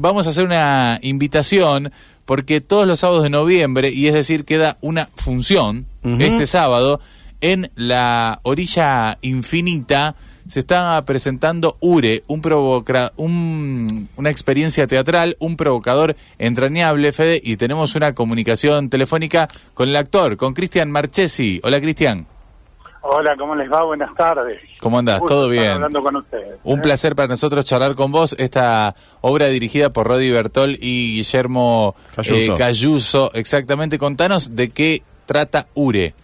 vamos a hacer una invitación porque todos los sábados de noviembre, y es decir, queda una función este sábado en la orilla infinita se está presentando Ure, un provoca un, una experiencia teatral, un provocador entrañable, Fede, y tenemos una comunicación telefónica con el actor, con Cristian Marchesi. Hola, Cristian. Hola, ¿cómo les va? Buenas tardes. ¿Cómo andás? ¿Todo bien? Hablando con ustedes. Un placer para nosotros charlar con vos. Esta obra dirigida por Rodi Bertol y Guillermo eh, Cayuso. Exactamente, contanos de qué trata Ure.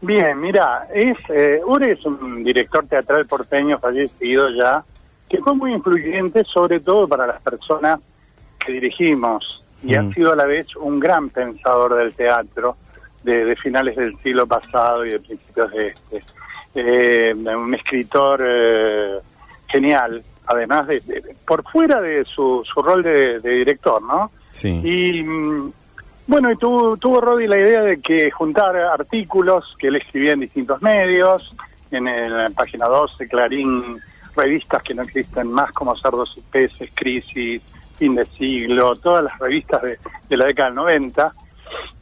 Bien, mira, es eh, Ure es un director teatral porteño fallecido ya, que fue muy influyente sobre todo para las personas que dirigimos y ha mm. sido a la vez un gran pensador del teatro de, finales del siglo pasado y de principios de este. Eh, un escritor eh, genial, además de, por fuera de su, su rol de, director, ¿no? Sí. Y mm, bueno, y tuvo, tuvo Rodi la idea de que juntar artículos que él escribía en distintos medios, en, la página 12, Clarín, revistas que no existen más como Cerdos y Peces, Crisis, Fin de Siglo, todas las revistas de, de la década del 90,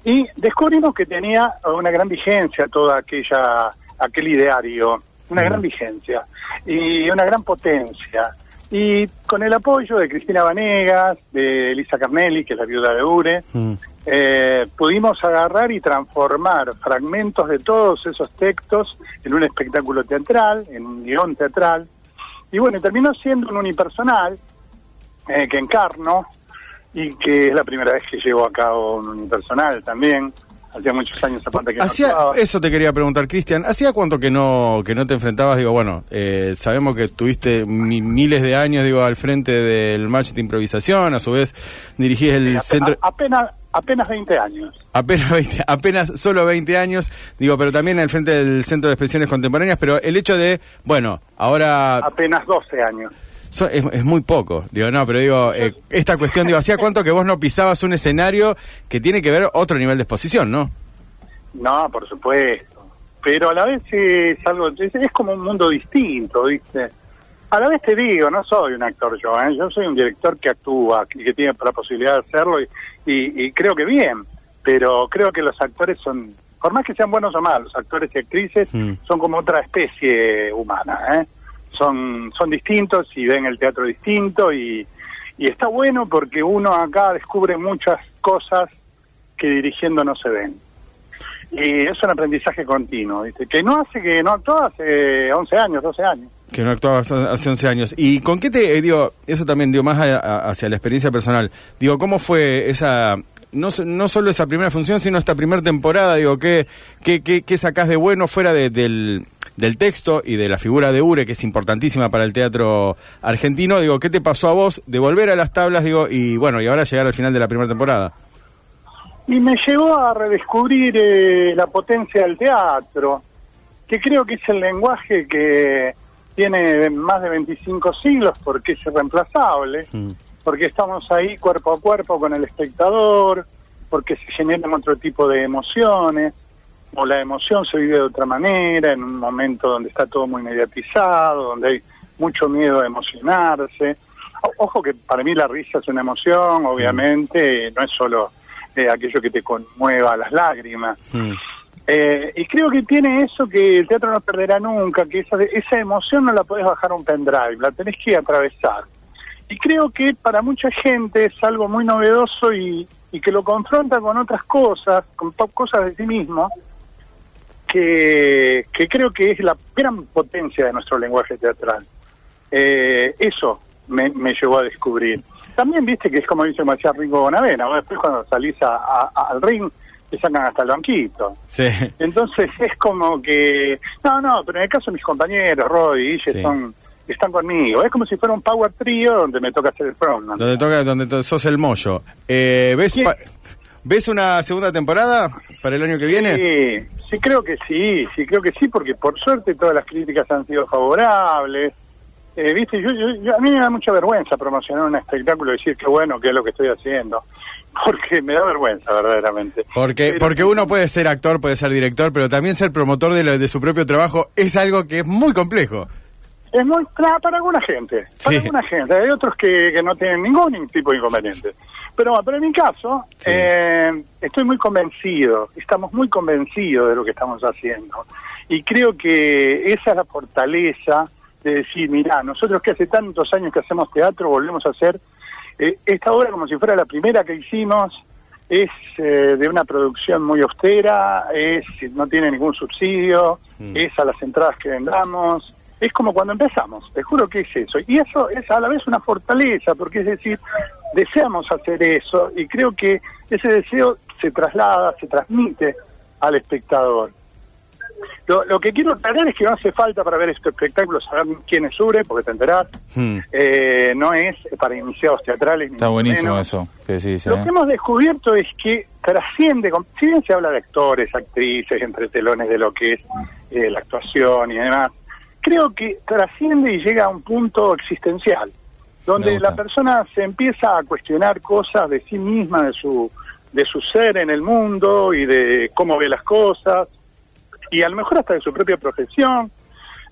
y descubrimos que tenía una gran vigencia toda aquella aquel ideario, una gran vigencia y una gran potencia. Y con el apoyo de Cristina Vanegas, de Elisa Carnelli, que es la viuda de Ure, eh, pudimos agarrar y transformar fragmentos de todos esos textos en un espectáculo teatral, en un guion teatral. Y bueno, terminó siendo un unipersonal eh, que encarno y que es la primera vez que llevo a cabo un unipersonal también hacía muchos años aparte que hacía, Eso te quería preguntar, Cristian. ¿Hacía cuánto que no que no te enfrentabas? Digo, bueno, eh, sabemos que tuviste miles de años, digo, al frente del match de improvisación, a su vez dirigís el centro... apenas, apenas 20 años. Apenas 20, apenas solo 20 años, digo, pero también al frente del Centro de Expresiones Contemporáneas, pero el hecho de, bueno, ahora... Apenas 12 años es, muy poco. Digo, no, pero digo, eh, esta cuestión, digo, ¿hacía cuánto que vos no pisabas un escenario que tiene que ver otro nivel de exposición, no? No, por supuesto. Pero a la vez es algo, es, como un mundo distinto, ¿viste? A la vez te digo, no soy un actor yo, ¿eh? yo soy un director que actúa y que tiene la posibilidad de hacerlo y, y, creo que bien, pero creo que los actores son, por más que sean buenos o malos, actores y actrices mm. son como otra especie humana, ¿eh? Son, son distintos y ven el teatro distinto y, y está bueno porque uno acá descubre muchas cosas que dirigiendo no se ven. Y es un aprendizaje continuo, ¿viste? que no hace que no actuaba hace 11 años, 12 años. Que no actuaba hace 11 años. ¿Y con qué te, eh, digo, eso también dio más hacia la experiencia personal? Digo, ¿cómo fue esa, no, no solo esa primera función, sino esta primera temporada? Digo, ¿qué, qué, qué, qué sacás de bueno fuera de, del, del texto y de la figura de Ure, que es importantísima para el teatro argentino, digo, ¿qué te pasó a vos de volver a las tablas, digo, y bueno, y ahora llegar al final de la primera temporada? Y me llevó a redescubrir eh, la potencia del teatro, que creo que es el lenguaje que tiene más de 25 siglos porque es irreemplazable, mm. porque estamos ahí cuerpo a cuerpo con el espectador, porque se generan otro tipo de emociones o la emoción se vive de otra manera, en un momento donde está todo muy mediatizado, donde hay mucho miedo a emocionarse. ojo que para mí la risa es una emoción, obviamente, no es solo eh, aquello que te conmueva las lágrimas. Eh, y creo que tiene eso que el teatro no perderá nunca, que esa, esa emoción no la podés bajar a un pendrive, la tenés que atravesar. Y creo que para mucha gente es algo muy novedoso y, y que lo confronta con otras cosas, con cosas de sí mismo, que, creo que es la gran potencia de nuestro lenguaje teatral. Eh, eso me, llevó a descubrir. También viste que es como dice Maciá Ringo Bonavena, después cuando salís al ring te sacan hasta el banquito. Sí. Entonces es como que, no, no, pero en el caso de mis compañeros, Roy y son están conmigo. Es como si fuera un power trio donde me toca hacer el front. Donde toca, donde sos el mollo. Eh, ¿ves, ¿Ves una segunda temporada para el año que viene? Sí, Sí, creo que sí, sí, creo que sí, porque por suerte todas las críticas han sido favorables. Eh, Viste, yo, a mí me da mucha vergüenza promocionar un espectáculo y decir que bueno, que es lo que estoy haciendo. Porque me da vergüenza, verdaderamente. Porque, porque uno puede ser actor, puede ser director, pero también ser promotor de, de su propio trabajo es algo que es muy complejo. Es muy para, para alguna gente, para Sí. alguna gente. Hay otros que, que no tienen ningún tipo de inconveniente. Pero, bueno, pero en mi caso, Sí. eh, estoy muy convencido, estamos muy convencidos de lo que estamos haciendo. Y creo que esa es la fortaleza de decir, mira, nosotros que hace tantos años que hacemos teatro, volvemos a hacer eh, esta obra como si fuera la primera que hicimos, es eh, de una producción muy austera, es no tiene ningún subsidio, Mm. es a las entradas que vendamos, es como cuando empezamos, te juro que es eso. Y eso es a la vez una fortaleza, porque es decir, deseamos hacer eso y creo que ese deseo se traslada, se transmite al espectador. Lo, lo que quiero aclarar es que no hace falta para ver este espectáculo saber quién es Ure, porque te enterás, Hmm. eh, no es para iniciados teatrales. Está buenísimo menos. eso que decís, Lo ¿eh? que hemos descubierto es que trasciende, si bien se habla de actores, actrices, entre telones de lo que es eh, la actuación y demás, creo que trasciende y llega a un punto existencial, donde la persona se empieza a cuestionar cosas de sí misma, de su, de su ser en el mundo y de cómo ve las cosas, y a lo mejor hasta de su propia profesión.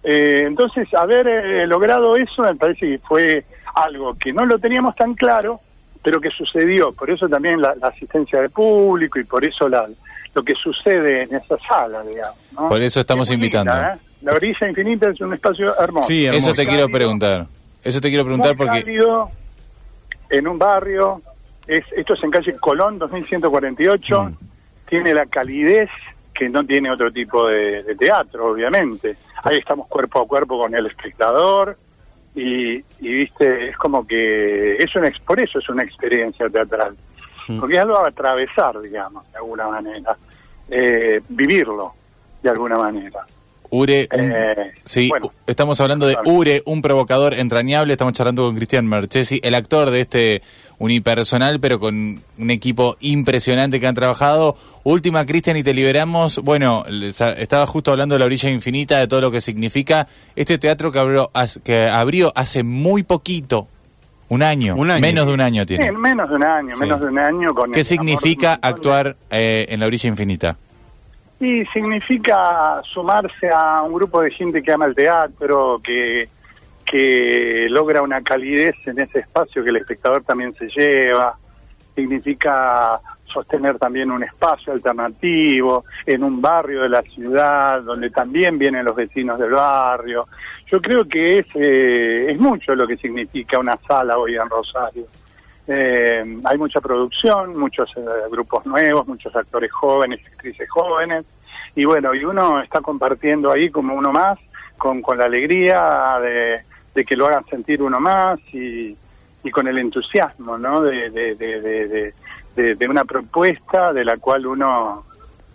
Eh, entonces, haber eh, logrado eso me parece que fue algo que no lo teníamos tan claro, pero que sucedió. Por eso también la, la asistencia de público y por eso la, lo que sucede en esa sala, digamos. ¿no? Por eso estamos Es muy linda, invitando. ¿eh? La orilla infinita es un espacio hermoso. Sí, Eso te quiero preguntar. Eso te quiero preguntar Muy porque cálido, en un barrio, es, esto es en calle Colón 2148, Mm. tiene la calidez que no tiene otro tipo de, de teatro, obviamente. Ahí estamos cuerpo a cuerpo con el espectador y, y, viste, es como que es una, ex- por eso es una experiencia teatral, Mm. porque es algo a atravesar, digamos, de alguna manera, eh, vivirlo de alguna manera. Ure, un- Eh, sí, bueno. estamos hablando de Ure, un provocador entrañable. Estamos charlando con Cristian Marchesi, el actor de este unipersonal, pero con un equipo impresionante que han trabajado. Última, Cristian, y te liberamos. Bueno, estaba justo hablando de la orilla infinita, de todo lo que significa este teatro que abrió, hace- que abrió hace muy poquito, un año, Un año. menos de un año tiene. Sí, menos de un año, Sí. menos de un año. Con ¿Qué amor significa actuar eh, en la orilla infinita? Y significa sumarse a un grupo de gente que ama el teatro, que, que logra una calidez en ese espacio que el espectador también se lleva. Significa sostener también un espacio alternativo en un barrio de la ciudad donde también vienen los vecinos del barrio. Yo creo que es, eh, es mucho lo que significa una sala hoy en Rosario. Eh, hay mucha producción, muchos eh, grupos nuevos, muchos actores jóvenes, actrices jóvenes, y bueno, y uno está compartiendo ahí como uno más, con, con la alegría de, de que lo hagan sentir uno más y, y con el entusiasmo, ¿no? De, de, de, de, una propuesta de la cual uno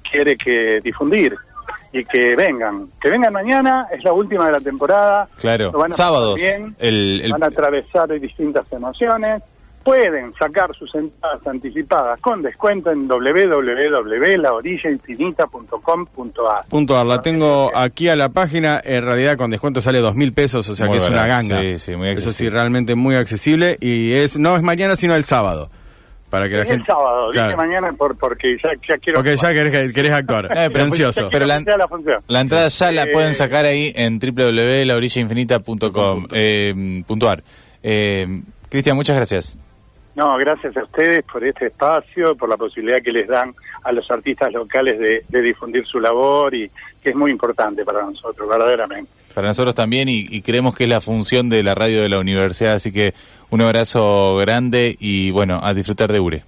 quiere que difundir y que vengan, que vengan mañana, es la última de la temporada, Claro, van a sábados. bien, el- el- van a atravesar distintas emociones. Pueden sacar sus entradas anticipadas con descuento en www.laorillainfinita.com.ar. Punto ar, la tengo aquí a la página, en realidad con descuento sale dos mil pesos, o sea Muy que es una ganga. sí, sí, muy Eso sí, accesible. realmente muy accesible y es no es mañana sino el sábado. Para que la Es gente... el sábado, Claro. dije mañana por, porque ya, ya quiero... Porque ya querés, querés actuar. Eh, pero- Ansioso. pero la- la. La entrada ya la Eh, pueden sacar ahí en www.laorillainfinita.com eh, puntuar. Eh, Cristian, muchas gracias. No, gracias a ustedes por este espacio, por la posibilidad que les dan a los artistas locales de, de difundir su labor y que es muy importante para nosotros, verdaderamente. Para nosotros también y, y creemos que es la función de la radio de la universidad, así que un abrazo grande y bueno, a disfrutar de URE.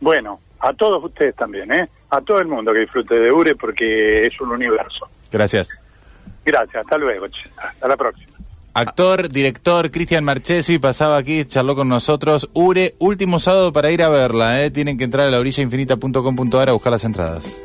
Bueno, a todos ustedes también, ¿eh? A todo el mundo que disfrute de URE porque es un universo. Gracias. Gracias, hasta luego, hasta la próxima. Actor, director, Cristian Marchesi pasaba aquí, charló con nosotros. URE, último sábado para ir a verla, ¿eh? tienen que entrar a laorillainfinita.com.ar a buscar las entradas.